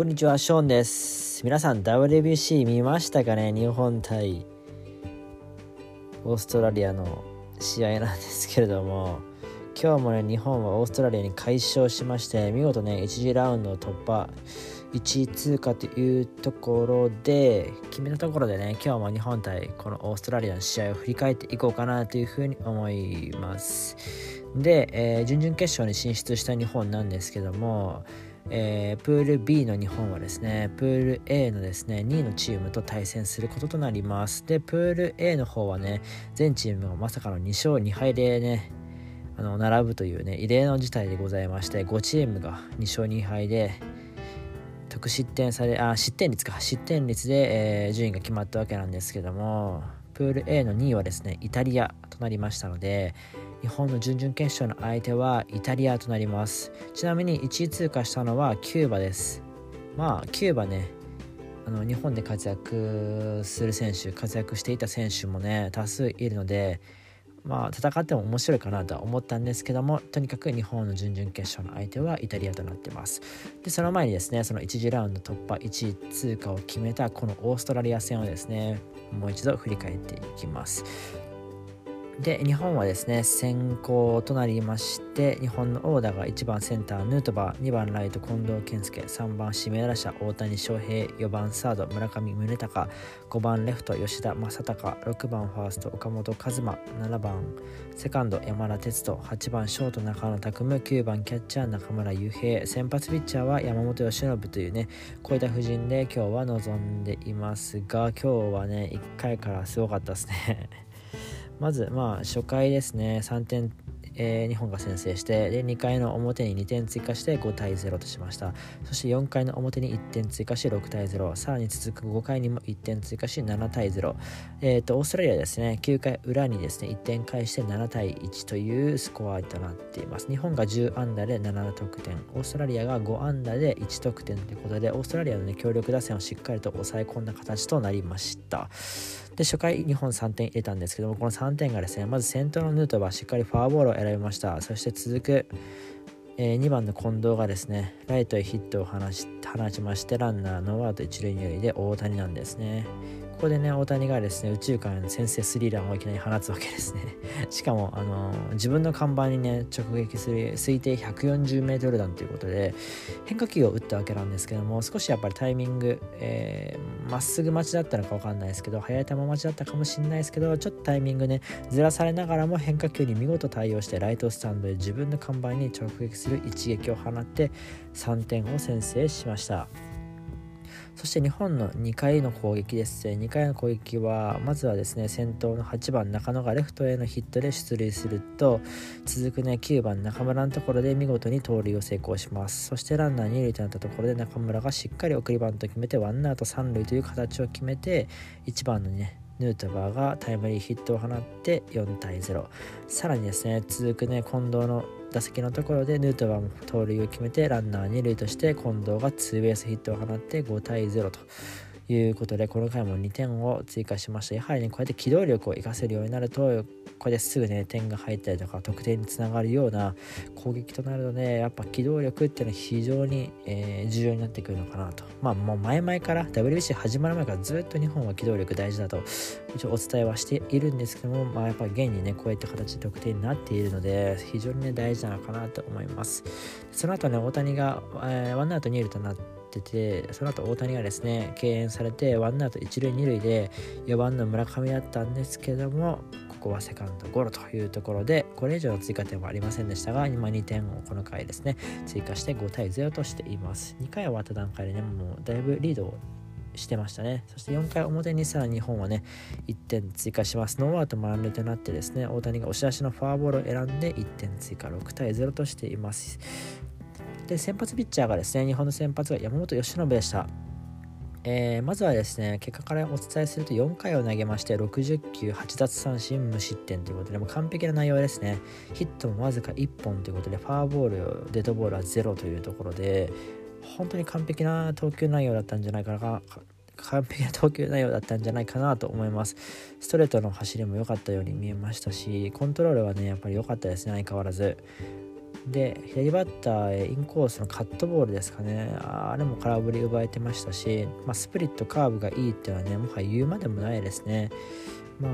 こんにちは、ショーンです。皆さん、WBC 見ましたかね？日本対オーストラリアの試合なんですけれども、今日もね、日本はオーストラリアに快勝しまして、見事ね、1次ラウンド突破、1位通過というところで、決めたところでね、今日も日本対このオーストラリアの試合を振り返っていこうかなというふうに思います。で、えー準々決勝に進出した日本なんですけども、えープール B の日本はですねプール A のですね2位のチームと対戦することとなります。でプール A の方はね全チームがまさかの2勝2敗でねあの並ぶというね異例の事態でございまして5チームが2勝2敗で得失点されあ失点率か失点率で、えー順位が決まったわけなんですけどもプール A の2位はですねイタリア。となりましたので日本の準々決勝の相手はイタリアとなります。ちなみに1位通過したのはキューバです。まあキューバねあの日本で活躍する選手活躍していた選手もね多数いるのでまあ戦っても面白いかなとは思ったんですけどもとにかく日本の準々決勝の相手はイタリアとなってます。でその前にですねその1次ラウンド突破1位通過を決めたこのオーストラリア戦をですねもう一度振り返っていきます。で日本はですね先行となりまして日本のオーダーが1番センターヌートバー2番ライト近藤健介3番指名打者大谷翔平4番サード村上宗隆5番レフト吉田正尚6番ファースト岡本和真7番セカンド山田哲人8番ショート中野拓夢9番キャッチャー中村悠平先発ピッチャーは山本由伸というねこういった布陣で今日は臨んでいますが今日はね1回からすごかったですね。まずまあ初回ですね。3点、えー日本が先制してで2回の表に2点追加して5対0としました。そして4回の表に1点追加し6対0さらに続く5回にも1点追加し7対0えーとオーストラリアですね。9回裏にですね1点返して7対1というスコアとなっています。日本が10安打で7得点。オーストラリアが5安打で1得点ということでオーストラリアの、ね、強力打線をしっかりと抑え込んだ形となりました。で初回日本3点入れたんですけどもこの3点がですねまず先頭のヌートバーしっかりフォアボールを選びました。そして続く、え2番の近藤がですねライトへヒットを放し放ちましてランナーノーアウト一塁二塁で大谷なんですね。ここでね大谷がですね宇宙間への先制スリーランをいきなり放つわけですね しかもあの自分の看板にね直撃する推定 140m 弾ということで変化球を打ったわけなんですけども少しやっぱりタイミングま、えー、っすぐ待ちだったのか分かんないですけど速い球待ちだったかもしれないですけどちょっとタイミングねずらされながらも変化球に見事対応してライトスタンドで自分の看板に直撃する一撃を放って3点を先制しました。そして日本の2回の攻撃です。2回の攻撃はまずはですね先頭の8番中野がレフトへのヒットで出塁すると続くね9番中村のところで見事に盗塁を成功します。そしてランナー2塁となったところで中村がしっかり送りバント決めてワンアウト3塁という形を決めて1番のねヌートバーがタイムリーヒットを放って4対0さらにですね続くね近藤の打席のところでヌートバーも盗塁を決めてランナー2塁として近藤がツーベースヒットを放って5対0と。いうことでこの回も2点を追加しました。やはりねこうやって機動力を活かせるようになるとこれですぐね点が入ったりとか得点につながるような攻撃となるのでやっぱ機動力っていうのは非常に、えー重要になってくるのかなと。まあもう前々から WBC 始まる前からずっと日本は機動力大事だと一応お伝えはしているんですけどもまあやっぱり現にねこういった形で得点になっているので非常にね大事なのかなと思います。その後ね大谷が、えーワンアウト2塁となってっててその後大谷がですね敬遠されてワンアウト一塁二塁で4番の村上だったんですけどもここはセカンドゴロというところでこれ以上の追加点はありませんでしたが今2点をこの回ですね追加して5対0としています。2回終わった段階でねもうだいぶリードをしてましたね。そして4回表にさらに日本はね1点追加します。ノーアウト満塁となってですね大谷が押し出しのフォアボールを選んで1点追加6対0としています。で先発ピッチャーがですね日本の先発が山本由伸でした。えーまずはですね結果からお伝えすると4回を投げまして60球8奪三振無失点ということでもう完璧な内容ですね。ヒットもわずか1本ということでフォアボールデッドボールは0というところで本当に完璧な投球内容だったんじゃないかな完璧な投球内容だったんじゃないかなと思います。ストレートの走りも良かったように見えましたしコントロールはねやっぱり良かったですね相変わらず。で左バッターへインコースのカットボールですかね。あれも空振り奪えてましたし、まあ、スプリットカーブがいいっていうのはねもはや言うまでもないですね。まあ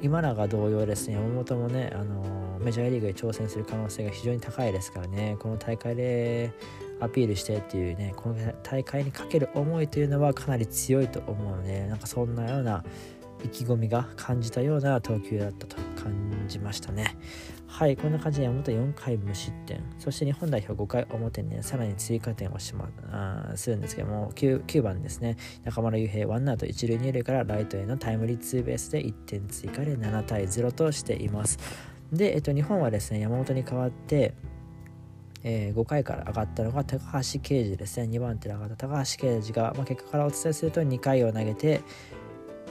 今永同様ですね。山本もね、あのメジャーリーグで挑戦する可能性が非常に高いですからね。この大会でアピールしてっていうねこの大会にかける思いというのはかなり強いと思うのでなんかそんなような意気込みが感じたような投球だったと感じましたね。はい、こんな感じで山本4回無失点、そして日本代表5回表に、ね、さらに追加点をしま、あするんですけども9、9番ですね、中村悠平、ワンアウト1塁2塁からライトへのタイムリーツーベースで1点追加で7対0としています。で、えっと、日本はですね、山本に代わって、えー、5回から上がったのが高橋奎二ですね。2番手で上がった高橋奎二が、まあ、結果からお伝えすると2回を投げて、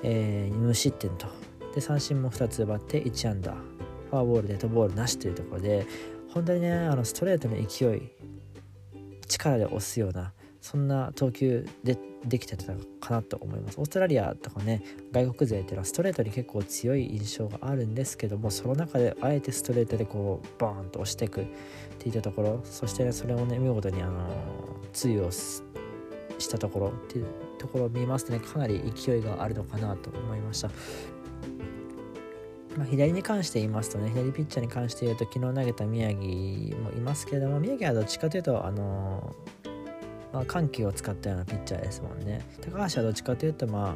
えー、無失点と。で三振も2つ奪って1安打フォアボールデッドボールなしというところで本当にねあのストレートの勢い力で押すようなそんな投球でできてたかなと思います。オーストラリアとかね外国勢っていうのはストレートに結構強い印象があるんですけどもその中であえてストレートでこうバーンと押していくっていったところそして、ね、それをね見事にあの通用したところっていうところを見ますとねかなり勢いがあるのかなと思いました。まあ、左に関して言いますとね左ピッチャーに関して言うと昨日投げた宮城もいますけれども宮城はどっちかというとあのまあ、緩急を使ったようなピッチャーですもんね。高橋はどっちかというとまあ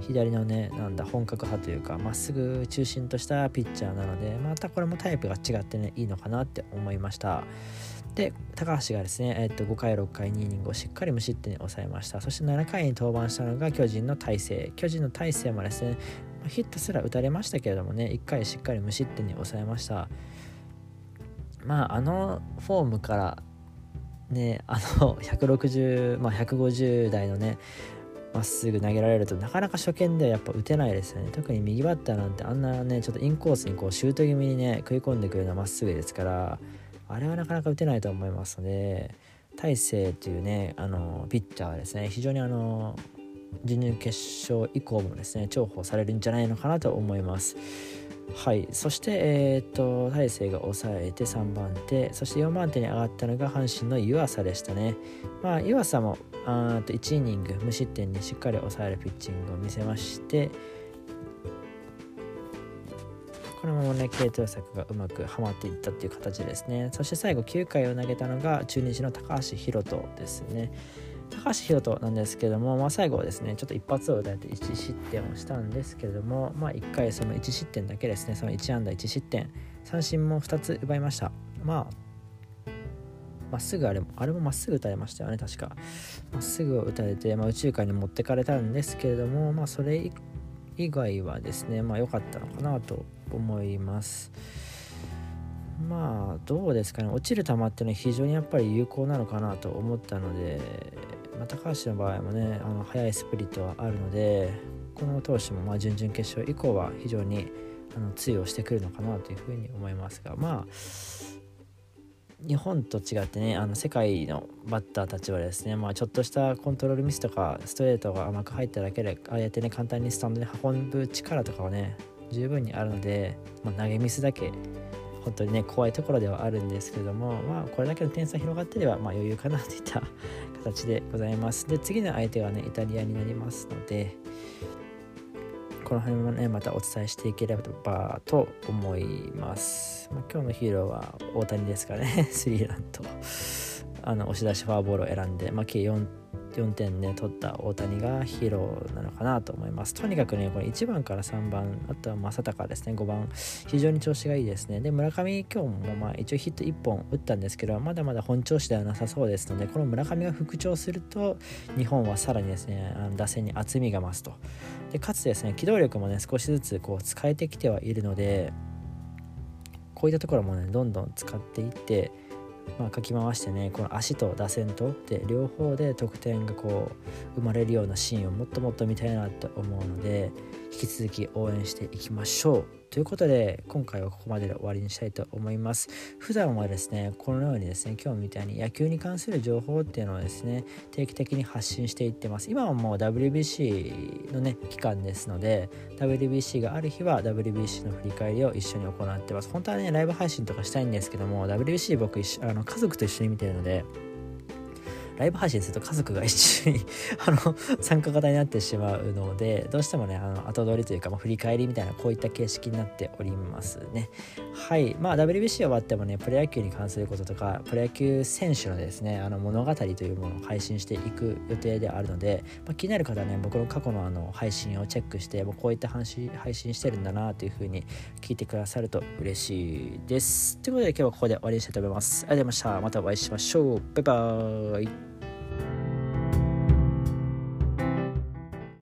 左のねなんだ本格派というかまっすぐ中心としたピッチャーなのでまたこれもタイプが違ってねいいのかなって思いました。で高橋がですね、えっと5回6回2イニングをしっかり無失点に抑えました。そして7回に登板したのが巨人の大勢。巨人の大勢もですねヒットすら打たれましたけれどもね1回しっかり無失点に抑えました。まああのフォームからねあの160、まあ、150台のねまっすぐ投げられるとなかなか初見ではやっぱ打てないですよね。特に右バッターなんてあんなねちょっとインコースにこうシュート気味にね食い込んでくるようなまっすぐですからあれはなかなか打てないと思いますので大勢というねあのピッチャーはですね非常にあの準々決勝以降もですね重宝されるんじゃないのかなと思います。はいそして、えーと、大勢が抑えて3番手そして4番手に上がったのが阪神の湯浅でしたね。まあ、湯浅もあと1イニング無失点にしっかり抑えるピッチングを見せましてこのままね系統策がうまくはまっていったっていう形ですねそして最後9回を投げたのが中日の高橋宏斗ですね。高橋宏斗なんですけども、まあ、最後はですねちょっと一発を打たれて1失点をしたんですけれども、まあ、1回その1失点だけですねその1安打1失点三振も2つ奪いました。まあまっすぐあれもあれもまっすぐ打たれましたよね確か。まっすぐを打たれて、まあ、宇宙間に持ってかれたんですけれども、まあ、それ以外はですねまあ良かったのかなと思います。まあどうですかね落ちる球っていうのは非常にやっぱり有効なのかなと思ったのでまあ、高橋の場合もねあの速いスプリットはあるのでこの投手もまあ準々決勝以降は非常にあの通用してくるのかなというふうに思いますがまあ日本と違ってねあの世界のバッターたちはですね、まあ、ちょっとしたコントロールミスとかストレートが甘く入っただけでああやってね簡単にスタンドに運ぶ力とかはね十分にあるので、まあ、投げミスだけ本当にね怖いところではあるんですけれどもまあこれだけの点差広がってればまあ余裕かなといった形でございます。で次の相手はねイタリアになりますのでこの辺もねまたお伝えしていければと思います、まあ、今日のヒーローは大谷ですかね。スリーランとあの押し出しフォアボールを選んで、まあ、計 4, 4点ね取った大谷がヒーローなのかなと思います。とにかくねこれ1番から3番あとは正隆ですね。5番非常に調子がいいですね。で村上今日もまあ一応ヒット1本打ったんですけどまだまだ本調子ではなさそうですのでこの村上が復調すると日本はさらにですねあの打線に厚みが増すと。でかつですね機動力もね少しずつこう使えてきてはいるのでこういったところもねどんどん使っていってまあ、かき回してねこの足と打線とで両方で得点がこう生まれるようなシーンをもっともっと見たいなと思うので引き続き応援していきましょう。ということで今回はここまでで終わりにしたいと思います。普段はですねこのようにですね今日みたいに野球に関する情報っていうのをですね定期的に発信していってます。今はもう WBC のね期間ですので WBC がある日は WBC の振り返りを一緒に行ってます。本当はねライブ配信とかしたいんですけども WBC 僕あの家族と一緒に見てるのでライブ配信すると家族が一緒に あの参加型になってしまうのでどうしてもねあの後取りというか、まあ、振り返りみたいなこういった形式になっておりますね。はい。まあ WBC 終わってもねプロ野球に関することとかプロ野球選手のですねあの物語というものを配信していく予定であるので、まあ、気になる方はね僕の過去のあの配信をチェックしてもうこういった配信配信してるんだなというふうに聞いてくださると嬉しいです。ということで今日はここで終わりにしたいと思います。ありがとうございました。またお会いしましょう。バイバーイ。